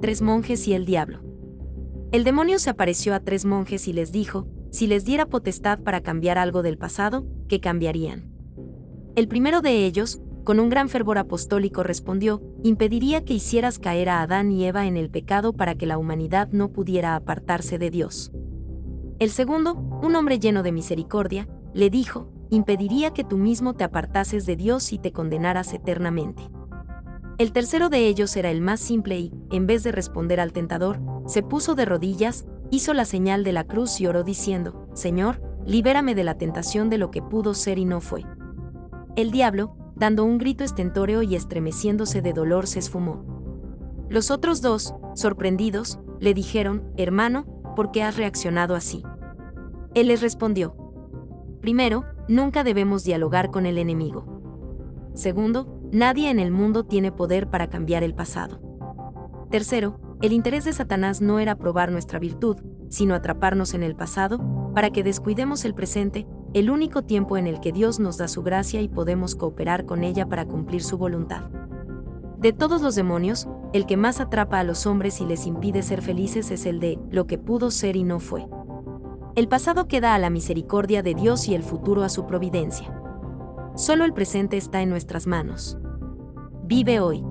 tres monjes y el diablo. El demonio se apareció a tres monjes y les dijo, si les diera potestad para cambiar algo del pasado, ¿qué cambiarían? El primero de ellos, con un gran fervor apostólico, respondió, impediría que hicieras caer a Adán y Eva en el pecado para que la humanidad no pudiera apartarse de Dios. El segundo, un hombre lleno de misericordia, le dijo, impediría que tú mismo te apartases de Dios y te condenaras eternamente. El tercero de ellos era el más simple y, en vez de responder al tentador, se puso de rodillas, hizo la señal de la cruz y oró diciendo, Señor, libérame de la tentación de lo que pudo ser y no fue. El diablo, dando un grito estentóreo y estremeciéndose de dolor, se esfumó. Los otros dos, sorprendidos, le dijeron, Hermano, ¿por qué has reaccionado así? Él les respondió, Primero, nunca debemos dialogar con el enemigo. Segundo, nadie en el mundo tiene poder para cambiar el pasado. Tercero, el interés de Satanás no era probar nuestra virtud, sino atraparnos en el pasado, para que descuidemos el presente, el único tiempo en el que Dios nos da su gracia y podemos cooperar con ella para cumplir su voluntad. De todos los demonios, el que más atrapa a los hombres y les impide ser felices es el de lo que pudo ser y no fue. El pasado queda a la misericordia de Dios y el futuro a su providencia. Solo el presente está en nuestras manos. Vive hoy.